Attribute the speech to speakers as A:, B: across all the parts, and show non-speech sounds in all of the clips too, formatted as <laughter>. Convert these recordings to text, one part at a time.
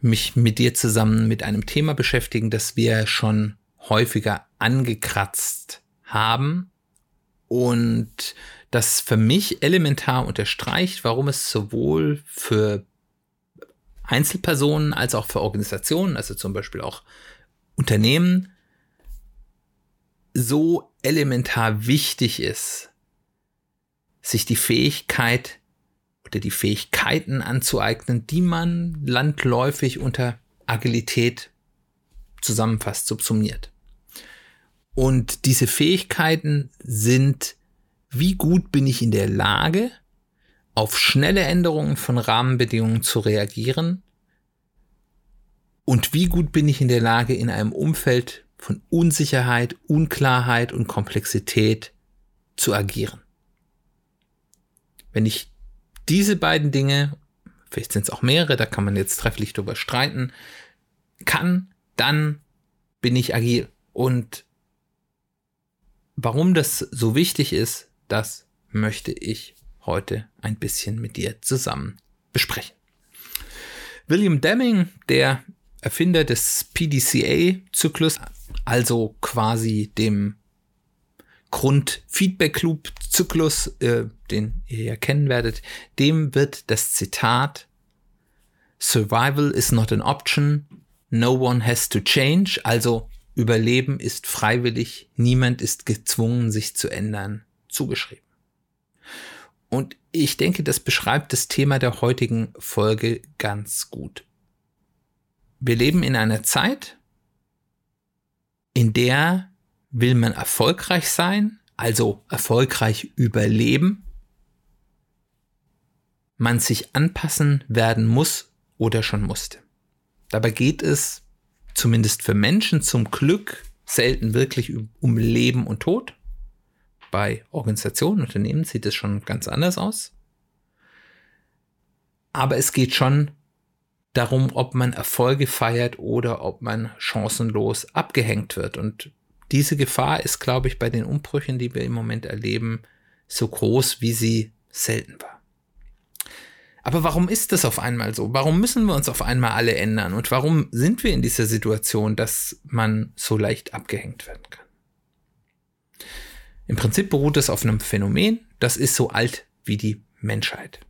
A: mich mit dir zusammen mit einem Thema beschäftigen, das wir schon häufiger angekratzt haben und das für mich elementar unterstreicht, warum es sowohl für Einzelpersonen als auch für Organisationen, also zum Beispiel auch Unternehmen, so elementar wichtig ist, sich die Fähigkeit oder die Fähigkeiten anzueignen, die man landläufig unter Agilität zusammenfasst, subsumiert. Und diese Fähigkeiten sind, wie gut bin ich in der Lage, auf schnelle Änderungen von Rahmenbedingungen zu reagieren und wie gut bin ich in der Lage, in einem Umfeld von Unsicherheit, Unklarheit und Komplexität zu agieren. Wenn ich diese beiden Dinge, vielleicht sind es auch mehrere, da kann man jetzt trefflich drüber streiten, kann, dann bin ich agil. Und warum das so wichtig ist, das möchte ich heute ein bisschen mit dir zusammen besprechen. William Deming, der Erfinder des PDCA-Zyklus, also quasi dem Grund-Feedback-Loop-Zyklus, äh, den ihr ja kennen werdet, dem wird das Zitat Survival is not an option, no one has to change, also Überleben ist freiwillig, niemand ist gezwungen, sich zu ändern, zugeschrieben. Und ich denke, das beschreibt das Thema der heutigen Folge ganz gut. Wir leben in einer Zeit, in der Will man erfolgreich sein, also erfolgreich überleben, man sich anpassen werden muss oder schon musste. Dabei geht es zumindest für Menschen zum Glück selten wirklich um Leben und Tod. Bei Organisationen, Unternehmen sieht es schon ganz anders aus. Aber es geht schon darum, ob man Erfolge feiert oder ob man chancenlos abgehängt wird. Und diese Gefahr ist, glaube ich, bei den Umbrüchen, die wir im Moment erleben, so groß, wie sie selten war. Aber warum ist das auf einmal so? Warum müssen wir uns auf einmal alle ändern? Und warum sind wir in dieser Situation, dass man so leicht abgehängt werden kann? Im Prinzip beruht es auf einem Phänomen, das ist so alt wie die Menschheit.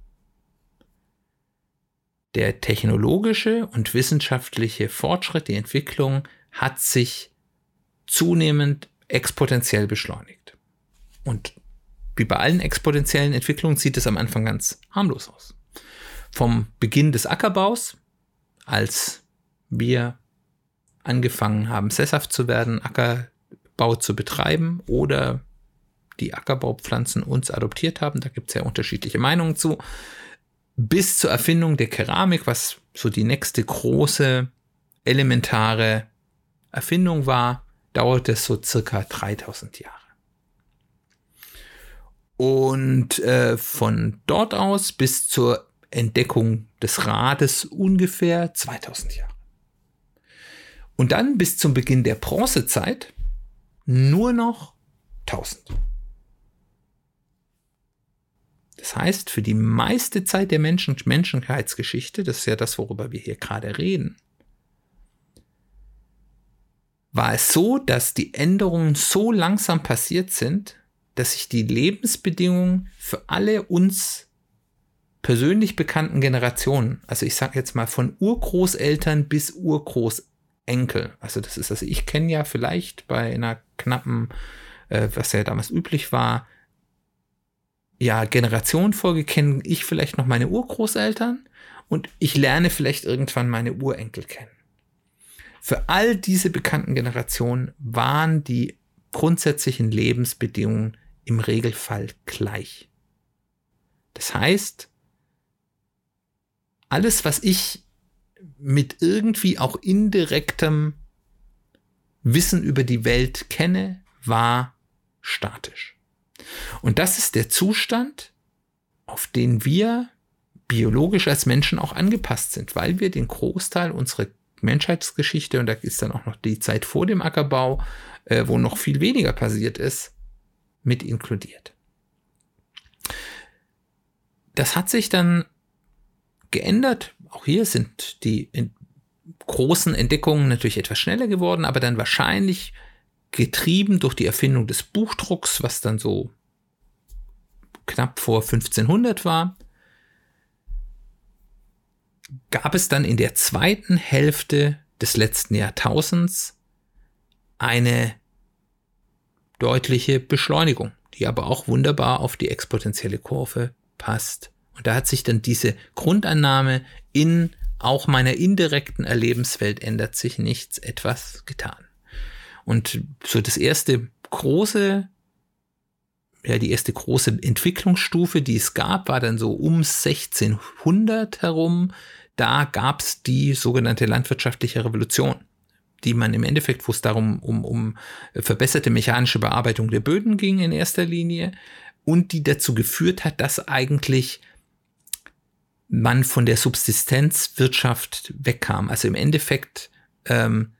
A: Der technologische und wissenschaftliche Fortschritt, die Entwicklung hat sich zunehmend exponentiell beschleunigt. Und wie bei allen exponentiellen Entwicklungen sieht es am Anfang ganz harmlos aus. Vom Beginn des Ackerbaus, als wir angefangen haben, sesshaft zu werden, Ackerbau zu betreiben oder die Ackerbaupflanzen uns adoptiert haben, da gibt es ja unterschiedliche Meinungen zu, bis zur Erfindung der Keramik, was so die nächste große elementare Erfindung war, dauerte es so circa 3000 Jahre. Und äh, von dort aus bis zur Entdeckung des Rades ungefähr 2000 Jahre. Und dann bis zum Beginn der Bronzezeit nur noch 1000. Das heißt, für die meiste Zeit der Menschen Menschheitsgeschichte, das ist ja das, worüber wir hier gerade reden, war es so, dass die Änderungen so langsam passiert sind, dass sich die Lebensbedingungen für alle uns persönlich bekannten Generationen, also ich sage jetzt mal von Urgroßeltern bis Urgroßenkel, also das ist, also ich kenne ja vielleicht bei einer knappen, äh, was ja damals üblich war, ja, Generationenfolge kenne ich vielleicht noch meine Urgroßeltern und ich lerne vielleicht irgendwann meine Urenkel kennen. Für all diese bekannten Generationen waren die grundsätzlichen Lebensbedingungen im Regelfall gleich. Das heißt, alles, was ich mit irgendwie auch indirektem Wissen über die Welt kenne, war statisch. Und das ist der Zustand, auf den wir biologisch als Menschen auch angepasst sind, weil wir den Großteil unserer Menschheitsgeschichte, und da ist dann auch noch die Zeit vor dem Ackerbau, äh, wo noch viel weniger passiert ist, mit inkludiert. Das hat sich dann geändert. Auch hier sind die großen Entdeckungen natürlich etwas schneller geworden, aber dann wahrscheinlich getrieben durch die Erfindung des Buchdrucks, was dann so knapp vor 1500 war, gab es dann in der zweiten Hälfte des letzten Jahrtausends eine deutliche Beschleunigung, die aber auch wunderbar auf die exponentielle Kurve passt. Und da hat sich dann diese Grundannahme in auch meiner indirekten Erlebenswelt ändert sich nichts etwas getan. Und so das erste große, ja, die erste große Entwicklungsstufe, die es gab, war dann so um 1600 herum. Da gab es die sogenannte landwirtschaftliche Revolution, die man im Endeffekt, wo es darum um, um verbesserte mechanische Bearbeitung der Böden ging in erster Linie und die dazu geführt hat, dass eigentlich man von der Subsistenzwirtschaft wegkam. Also im Endeffekt ähm,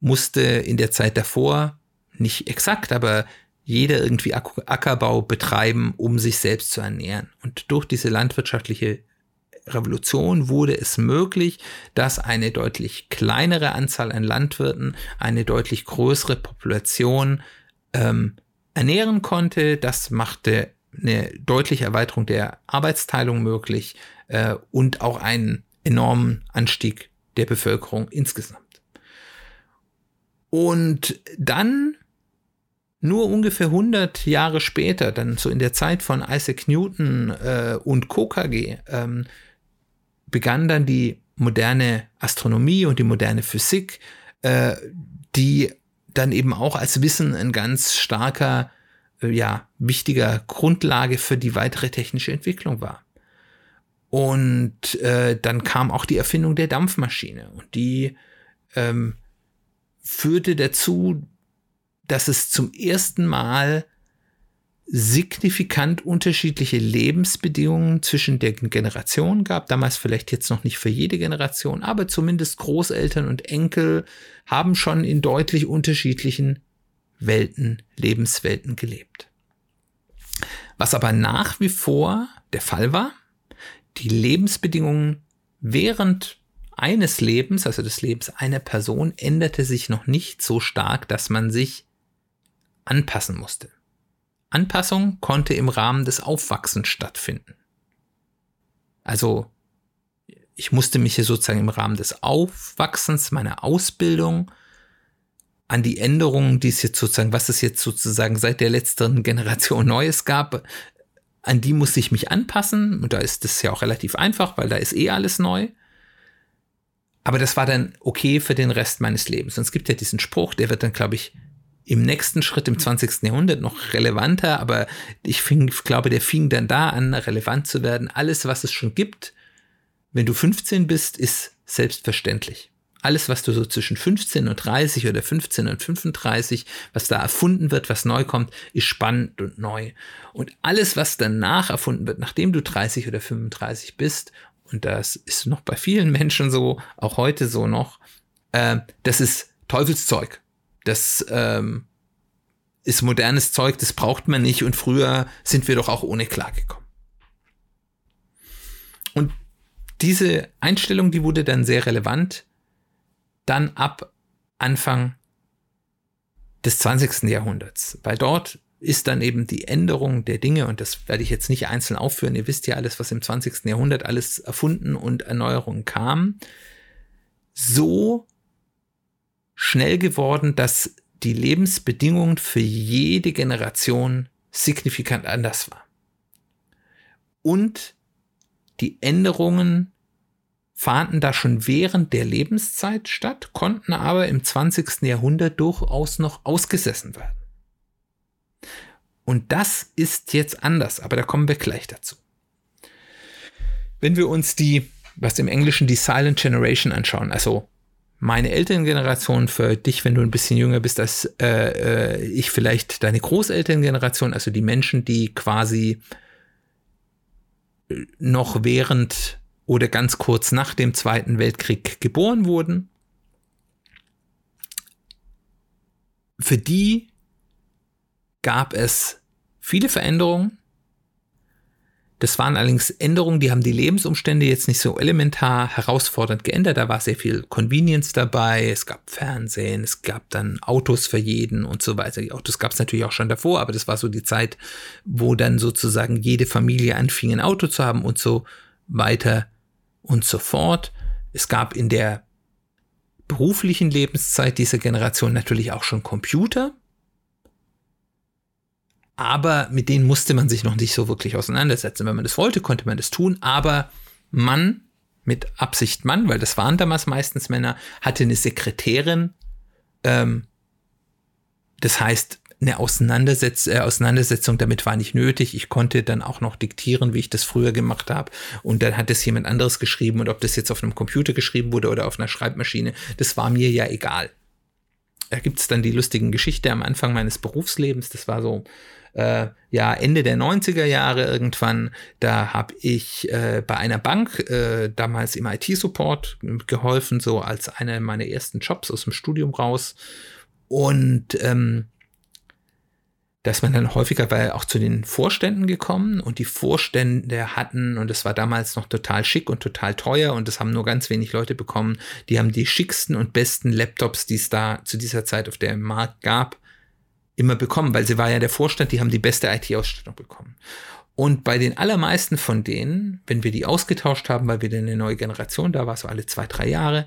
A: musste in der Zeit davor, nicht exakt, aber jeder irgendwie Ackerbau betreiben, um sich selbst zu ernähren. Und durch diese landwirtschaftliche Revolution wurde es möglich, dass eine deutlich kleinere Anzahl an Landwirten eine deutlich größere Population ähm, ernähren konnte. Das machte eine deutliche Erweiterung der Arbeitsteilung möglich äh, und auch einen enormen Anstieg der Bevölkerung insgesamt. Und dann nur ungefähr 100 Jahre später, dann so in der Zeit von Isaac Newton äh, und KKG, ähm, begann dann die moderne Astronomie und die moderne Physik, äh, die dann eben auch als Wissen ein ganz starker, ja, wichtiger Grundlage für die weitere technische Entwicklung war. Und äh, dann kam auch die Erfindung der Dampfmaschine und die ähm, führte dazu, dass es zum ersten Mal signifikant unterschiedliche Lebensbedingungen zwischen den Generationen gab. Damals vielleicht jetzt noch nicht für jede Generation, aber zumindest Großeltern und Enkel haben schon in deutlich unterschiedlichen Welten, Lebenswelten gelebt. Was aber nach wie vor der Fall war, die Lebensbedingungen während eines Lebens, also des Lebens einer Person, änderte sich noch nicht so stark, dass man sich anpassen musste. Anpassung konnte im Rahmen des Aufwachsens stattfinden. Also ich musste mich hier sozusagen im Rahmen des Aufwachsens, meiner Ausbildung, an die Änderungen, die es jetzt sozusagen, was es jetzt sozusagen seit der letzten Generation <laughs> Neues gab, an die muss ich mich anpassen. Und da ist das ja auch relativ einfach, weil da ist eh alles neu. Aber das war dann okay für den Rest meines Lebens. Und es gibt ja diesen Spruch, der wird dann, glaube ich, im nächsten Schritt im 20. Jahrhundert noch relevanter, aber ich fing, glaube, der fing dann da an, relevant zu werden. Alles, was es schon gibt, wenn du 15 bist, ist selbstverständlich alles, was du so zwischen 15 und 30 oder 15 und 35, was da erfunden wird, was neu kommt, ist spannend und neu. Und alles, was danach erfunden wird, nachdem du 30 oder 35 bist, und das ist noch bei vielen Menschen so, auch heute so noch, äh, das ist Teufelszeug. Das ähm, ist modernes Zeug, das braucht man nicht und früher sind wir doch auch ohne klargekommen. Und diese Einstellung, die wurde dann sehr relevant dann ab Anfang des 20. Jahrhunderts, weil dort ist dann eben die Änderung der Dinge, und das werde ich jetzt nicht einzeln aufführen, ihr wisst ja alles, was im 20. Jahrhundert alles erfunden und Erneuerungen kam, so schnell geworden, dass die Lebensbedingungen für jede Generation signifikant anders war. Und die Änderungen fanden da schon während der Lebenszeit statt, konnten aber im 20. Jahrhundert durchaus noch ausgesessen werden. Und das ist jetzt anders, aber da kommen wir gleich dazu. Wenn wir uns die was im Englischen die Silent Generation anschauen. Also meine Elterngeneration für dich, wenn du ein bisschen jünger bist als äh, äh, ich vielleicht deine Großelterngeneration, also die Menschen, die quasi noch während oder ganz kurz nach dem Zweiten Weltkrieg geboren wurden. Für die gab es viele Veränderungen, das waren allerdings Änderungen, die haben die Lebensumstände jetzt nicht so elementar herausfordernd geändert. Da war sehr viel Convenience dabei. Es gab Fernsehen, es gab dann Autos für jeden und so weiter. Die Autos gab es natürlich auch schon davor, aber das war so die Zeit, wo dann sozusagen jede Familie anfing, ein Auto zu haben und so weiter und so fort. Es gab in der beruflichen Lebenszeit dieser Generation natürlich auch schon Computer aber mit denen musste man sich noch nicht so wirklich auseinandersetzen. Wenn man das wollte, konnte man das tun, aber Mann, mit Absicht Mann, weil das waren damals meistens Männer, hatte eine Sekretärin, ähm, das heißt, eine Auseinandersetz äh, Auseinandersetzung damit war nicht nötig. Ich konnte dann auch noch diktieren, wie ich das früher gemacht habe. Und dann hat es jemand anderes geschrieben. Und ob das jetzt auf einem Computer geschrieben wurde oder auf einer Schreibmaschine, das war mir ja egal. Da gibt es dann die lustigen Geschichte am Anfang meines Berufslebens. Das war so äh, ja Ende der 90er Jahre irgendwann, da habe ich äh, bei einer Bank äh, damals im IT-Support geholfen, so als einer meiner ersten Jobs aus dem Studium raus. Und ähm, dass man dann häufiger war auch zu den Vorständen gekommen und die Vorstände hatten, und das war damals noch total schick und total teuer und das haben nur ganz wenig Leute bekommen, die haben die schicksten und besten Laptops, die es da zu dieser Zeit auf dem Markt gab, immer bekommen, weil sie war ja der Vorstand, die haben die beste IT-Ausstattung bekommen. Und bei den allermeisten von denen, wenn wir die ausgetauscht haben, weil wieder eine neue Generation da war, so alle zwei, drei Jahre,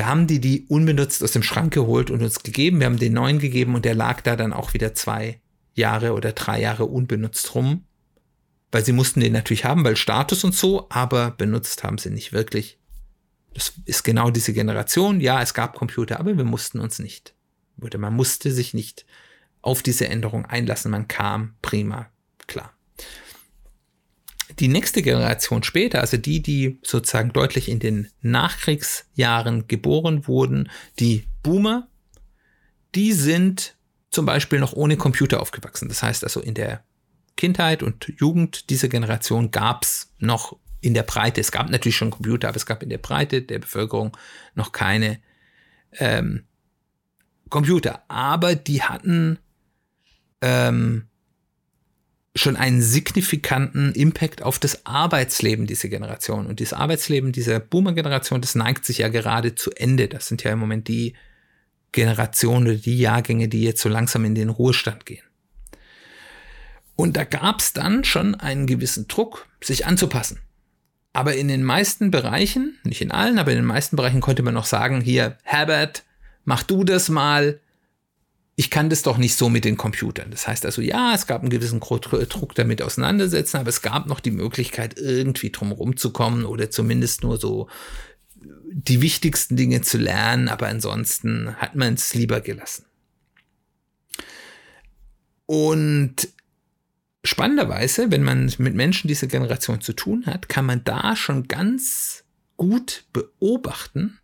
A: da haben die die unbenutzt aus dem Schrank geholt und uns gegeben. Wir haben den neuen gegeben und der lag da dann auch wieder zwei Jahre oder drei Jahre unbenutzt rum. Weil sie mussten den natürlich haben, weil Status und so, aber benutzt haben sie nicht wirklich. Das ist genau diese Generation. Ja, es gab Computer, aber wir mussten uns nicht wurde. Man musste sich nicht auf diese Änderung einlassen. Man kam prima klar. Die nächste Generation später, also die, die sozusagen deutlich in den Nachkriegsjahren geboren wurden, die Boomer, die sind zum Beispiel noch ohne Computer aufgewachsen. Das heißt also in der Kindheit und Jugend dieser Generation gab es noch in der Breite, es gab natürlich schon Computer, aber es gab in der Breite der Bevölkerung noch keine ähm, Computer, aber die hatten ähm, schon einen signifikanten Impact auf das Arbeitsleben dieser Generation. Und das Arbeitsleben dieser Boomer-Generation, das neigt sich ja gerade zu Ende. Das sind ja im Moment die Generationen oder die Jahrgänge, die jetzt so langsam in den Ruhestand gehen. Und da gab es dann schon einen gewissen Druck, sich anzupassen. Aber in den meisten Bereichen, nicht in allen, aber in den meisten Bereichen konnte man noch sagen, hier, Herbert, mach du das mal. Ich kann das doch nicht so mit den Computern. Das heißt also, ja, es gab einen gewissen Druck damit auseinandersetzen, aber es gab noch die Möglichkeit, irgendwie drumherum zu kommen oder zumindest nur so die wichtigsten Dinge zu lernen, aber ansonsten hat man es lieber gelassen. Und spannenderweise, wenn man mit Menschen dieser Generation zu tun hat, kann man da schon ganz gut beobachten,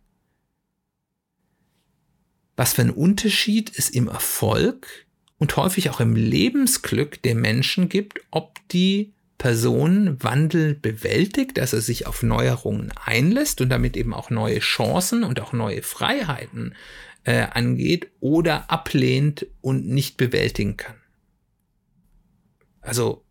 A: was für einen Unterschied es im Erfolg und häufig auch im Lebensglück der Menschen gibt, ob die Person Wandel bewältigt, dass er sich auf Neuerungen einlässt und damit eben auch neue Chancen und auch neue Freiheiten äh, angeht oder ablehnt und nicht bewältigen kann. Also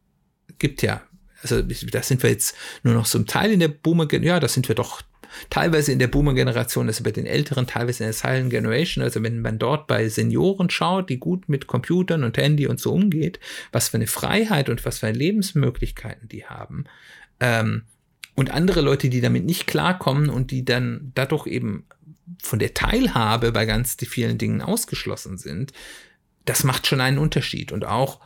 A: gibt ja, also da sind wir jetzt nur noch zum Teil in der Boomer, ja, da sind wir doch teilweise in der Boomer-Generation, also bei den Älteren, teilweise in der Silent Generation. Also wenn man dort bei Senioren schaut, die gut mit Computern und Handy und so umgeht, was für eine Freiheit und was für Lebensmöglichkeiten die haben. Ähm, und andere Leute, die damit nicht klarkommen und die dann dadurch eben von der Teilhabe bei ganz vielen Dingen ausgeschlossen sind, das macht schon einen Unterschied. Und auch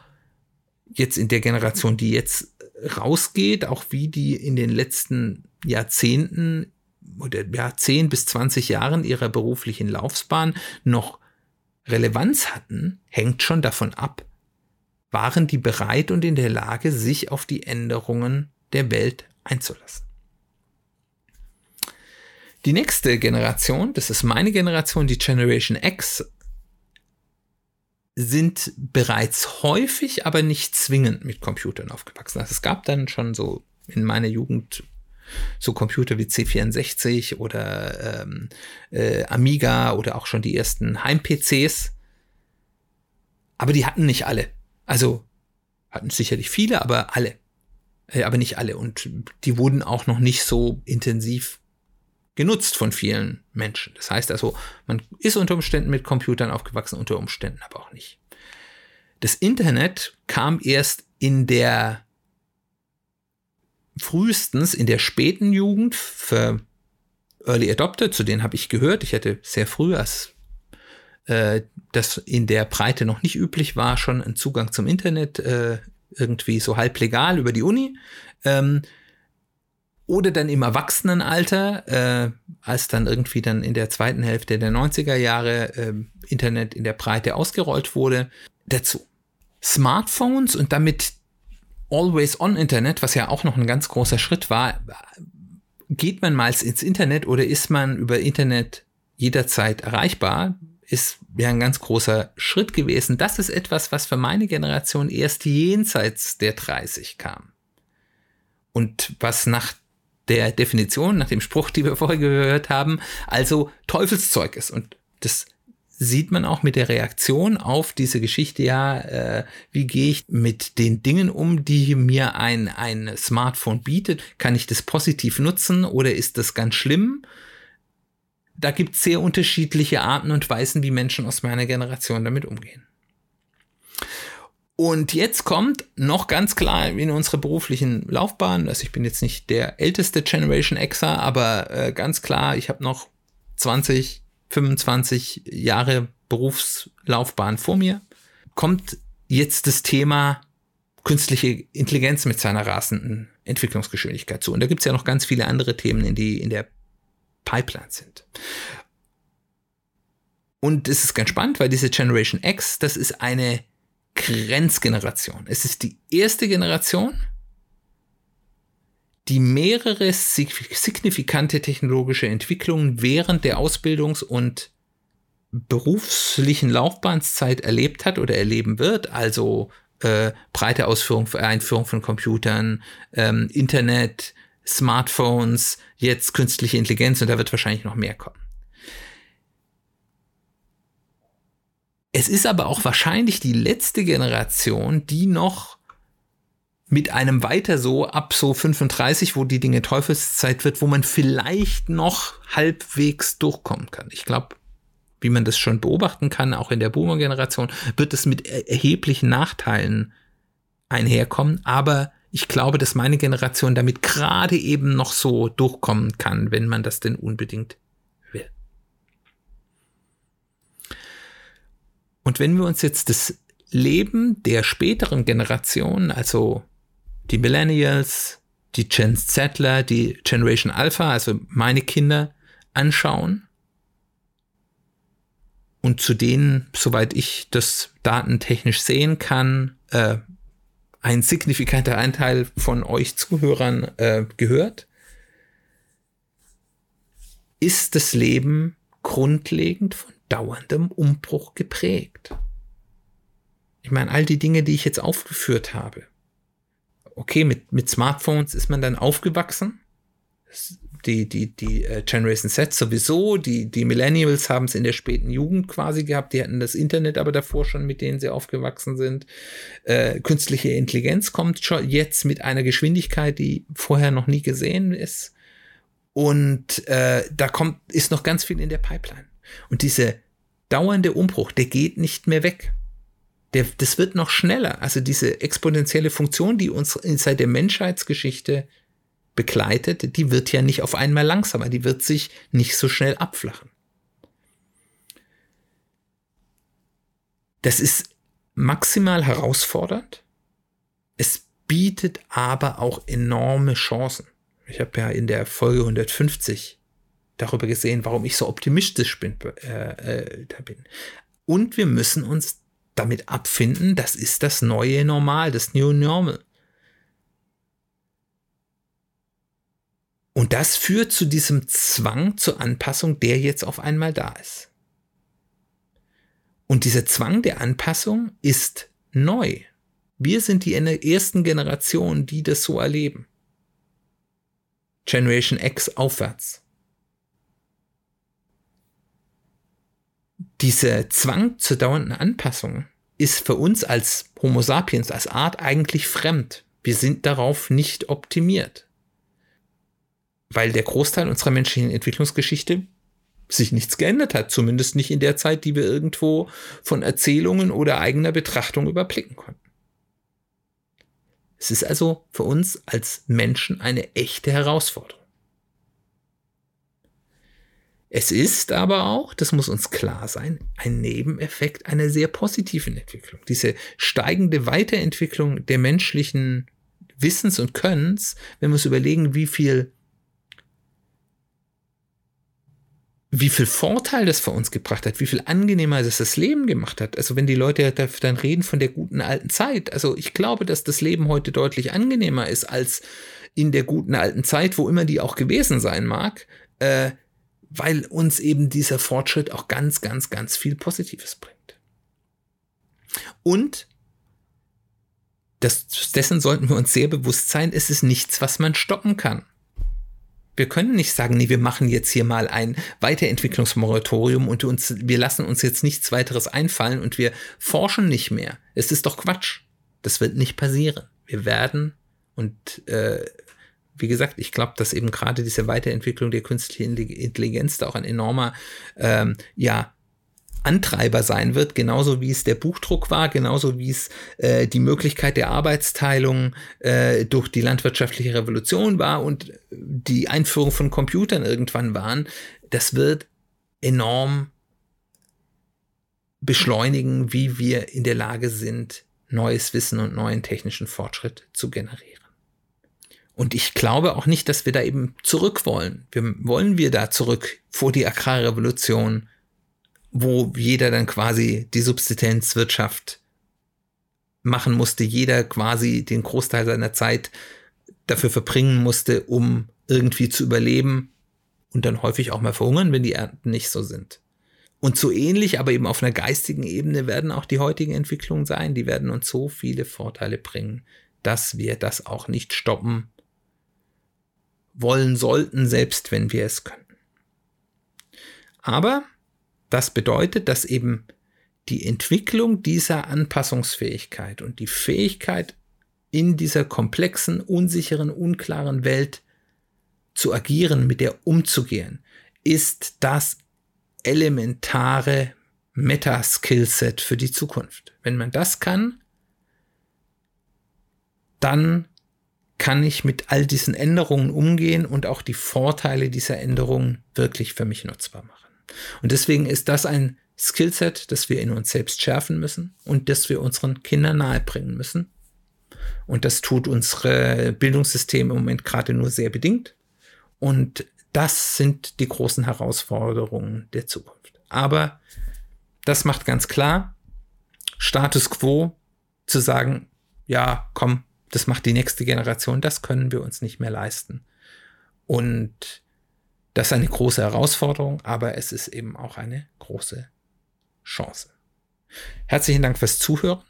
A: jetzt in der Generation, die jetzt rausgeht, auch wie die in den letzten Jahrzehnten oder ja, 10 bis 20 Jahren ihrer beruflichen Laufbahn noch Relevanz hatten, hängt schon davon ab, waren die bereit und in der Lage, sich auf die Änderungen der Welt einzulassen. Die nächste Generation, das ist meine Generation, die Generation X, sind bereits häufig, aber nicht zwingend mit Computern aufgewachsen. Also es gab dann schon so in meiner Jugend so Computer wie C64 oder ähm, äh, Amiga oder auch schon die ersten Heim-PCs. Aber die hatten nicht alle. Also hatten sicherlich viele, aber alle. Äh, aber nicht alle. Und die wurden auch noch nicht so intensiv genutzt von vielen Menschen. Das heißt also, man ist unter Umständen mit Computern aufgewachsen, unter Umständen aber auch nicht. Das Internet kam erst in der frühestens in der späten Jugend für Early Adopter, zu denen habe ich gehört. Ich hätte sehr früh, als äh, das in der Breite noch nicht üblich war, schon einen Zugang zum Internet, äh, irgendwie so halb legal über die Uni. Ähm, oder dann im Erwachsenenalter, äh, als dann irgendwie dann in der zweiten Hälfte der 90er Jahre äh, Internet in der Breite ausgerollt wurde, dazu. Smartphones und damit Always-on-Internet, was ja auch noch ein ganz großer Schritt war, geht man mal ins Internet oder ist man über Internet jederzeit erreichbar, ist ja ein ganz großer Schritt gewesen. Das ist etwas, was für meine Generation erst jenseits der 30 kam. Und was nach der Definition, nach dem Spruch, die wir vorher gehört haben, also Teufelszeug ist. Und das sieht man auch mit der Reaktion auf diese Geschichte, ja, äh, wie gehe ich mit den Dingen um, die mir ein, ein Smartphone bietet? Kann ich das positiv nutzen oder ist das ganz schlimm? Da gibt es sehr unterschiedliche Arten und Weisen, wie Menschen aus meiner Generation damit umgehen. Und jetzt kommt noch ganz klar in unsere beruflichen Laufbahn, also ich bin jetzt nicht der älteste Generation Xer, aber äh, ganz klar, ich habe noch 20, 25 Jahre Berufslaufbahn vor mir, kommt jetzt das Thema künstliche Intelligenz mit seiner rasenden Entwicklungsgeschwindigkeit zu. Und da gibt es ja noch ganz viele andere Themen, in die in der Pipeline sind. Und es ist ganz spannend, weil diese Generation X, das ist eine Grenzgeneration. Es ist die erste Generation, die mehrere signifikante technologische Entwicklungen während der Ausbildungs- und beruflichen Laufbahnszeit erlebt hat oder erleben wird, also äh, breite Ausführung, Einführung von Computern, ähm, Internet, Smartphones, jetzt künstliche Intelligenz und da wird wahrscheinlich noch mehr kommen. Es ist aber auch wahrscheinlich die letzte Generation, die noch mit einem weiter so ab so 35, wo die Dinge Teufelszeit wird, wo man vielleicht noch halbwegs durchkommen kann. Ich glaube, wie man das schon beobachten kann, auch in der Boomer-Generation, wird es mit erheblichen Nachteilen einherkommen. Aber ich glaube, dass meine Generation damit gerade eben noch so durchkommen kann, wenn man das denn unbedingt will. Und wenn wir uns jetzt das Leben der späteren Generation, also die Millennials, die Gen Zettler, die Generation Alpha, also meine Kinder, anschauen und zu denen, soweit ich das datentechnisch sehen kann, äh, ein signifikanter Anteil von euch Zuhörern äh, gehört, ist das Leben grundlegend von dauerndem Umbruch geprägt. Ich meine, all die Dinge, die ich jetzt aufgeführt habe, okay, mit, mit Smartphones ist man dann aufgewachsen. Die, die, die äh, Generation Z sowieso, die, die Millennials haben es in der späten Jugend quasi gehabt, die hatten das Internet aber davor schon, mit denen sie aufgewachsen sind. Äh, künstliche Intelligenz kommt schon jetzt mit einer Geschwindigkeit, die vorher noch nie gesehen ist. Und äh, da kommt, ist noch ganz viel in der Pipeline. Und dieser dauernde Umbruch, der geht nicht mehr weg der, das wird noch schneller. Also diese exponentielle Funktion, die uns seit der Menschheitsgeschichte begleitet, die wird ja nicht auf einmal langsamer, die wird sich nicht so schnell abflachen. Das ist maximal herausfordernd. Es bietet aber auch enorme Chancen. Ich habe ja in der Folge 150 darüber gesehen, warum ich so optimistisch bin. Äh, äh, bin. Und wir müssen uns damit abfinden, das ist das neue Normal, das New Normal. Und das führt zu diesem Zwang zur Anpassung, der jetzt auf einmal da ist. Und dieser Zwang der Anpassung ist neu. Wir sind die ersten Generationen, die das so erleben. Generation X aufwärts. Dieser Zwang zur dauernden Anpassung ist für uns als Homo sapiens, als Art eigentlich fremd. Wir sind darauf nicht optimiert weil der Großteil unserer menschlichen Entwicklungsgeschichte sich nichts geändert hat, zumindest nicht in der Zeit, die wir irgendwo von Erzählungen oder eigener Betrachtung überblicken konnten. Es ist also für uns als Menschen eine echte Herausforderung. Es ist aber auch, das muss uns klar sein, ein Nebeneffekt einer sehr positiven Entwicklung. Diese steigende Weiterentwicklung der menschlichen Wissens und Könnens, wenn wir uns überlegen, wie viel wie viel Vorteil das für uns gebracht hat, wie viel angenehmer das das Leben gemacht hat. Also wenn die Leute dann reden von der guten alten Zeit, also ich glaube, dass das Leben heute deutlich angenehmer ist als in der guten alten Zeit, wo immer die auch gewesen sein mag, äh, weil uns eben dieser Fortschritt auch ganz, ganz, ganz viel Positives bringt. Und das, dessen sollten wir uns sehr bewusst sein, es ist nichts, was man stoppen kann. Wir können nicht sagen, nee, wir machen jetzt hier mal ein Weiterentwicklungsmoratorium und uns, wir lassen uns jetzt nichts weiteres einfallen und wir forschen nicht mehr. Es ist doch Quatsch. Das wird nicht passieren. Wir werden und äh, wie gesagt, ich glaube, dass eben gerade diese Weiterentwicklung der künstlichen Intelligenz da auch ein enormer ähm, ja, Antreiber sein wird, genauso wie es der Buchdruck war, genauso wie es äh, die Möglichkeit der Arbeitsteilung äh, durch die landwirtschaftliche Revolution war und die Einführung von Computern irgendwann waren, das wird enorm beschleunigen, wie wir in der Lage sind, neues Wissen und neuen technischen Fortschritt zu generieren. Und ich glaube auch nicht, dass wir da eben zurück wollen. Wir, wollen wir da zurück vor die Agrarrevolution, wo jeder dann quasi die Subsistenzwirtschaft machen musste, jeder quasi den Großteil seiner Zeit dafür verbringen musste, um irgendwie zu überleben und dann häufig auch mal verhungern, wenn die Ernten nicht so sind. Und so ähnlich, aber eben auf einer geistigen Ebene werden auch die heutigen Entwicklungen sein. Die werden uns so viele Vorteile bringen, dass wir das auch nicht stoppen wollen sollten, selbst wenn wir es könnten. Aber das bedeutet, dass eben die Entwicklung dieser Anpassungsfähigkeit und die Fähigkeit in dieser komplexen, unsicheren, unklaren Welt zu agieren, mit der umzugehen, ist das elementare Meta-Skillset für die Zukunft. Wenn man das kann, dann kann ich mit all diesen Änderungen umgehen und auch die Vorteile dieser Änderungen wirklich für mich nutzbar machen. Und deswegen ist das ein Skillset, das wir in uns selbst schärfen müssen und das wir unseren Kindern nahebringen müssen. Und das tut unsere Bildungssystem im Moment gerade nur sehr bedingt. Und das sind die großen Herausforderungen der Zukunft. Aber das macht ganz klar, Status quo zu sagen, ja, komm, das macht die nächste Generation, das können wir uns nicht mehr leisten. Und das ist eine große Herausforderung, aber es ist eben auch eine große Chance. Herzlichen Dank fürs Zuhören.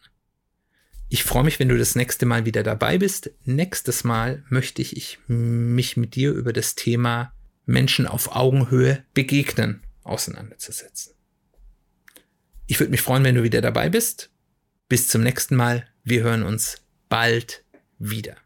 A: Ich freue mich, wenn du das nächste Mal wieder dabei bist. Nächstes Mal möchte ich mich mit dir über das Thema Menschen auf Augenhöhe begegnen auseinanderzusetzen. Ich würde mich freuen, wenn du wieder dabei bist. Bis zum nächsten Mal. Wir hören uns bald wieder.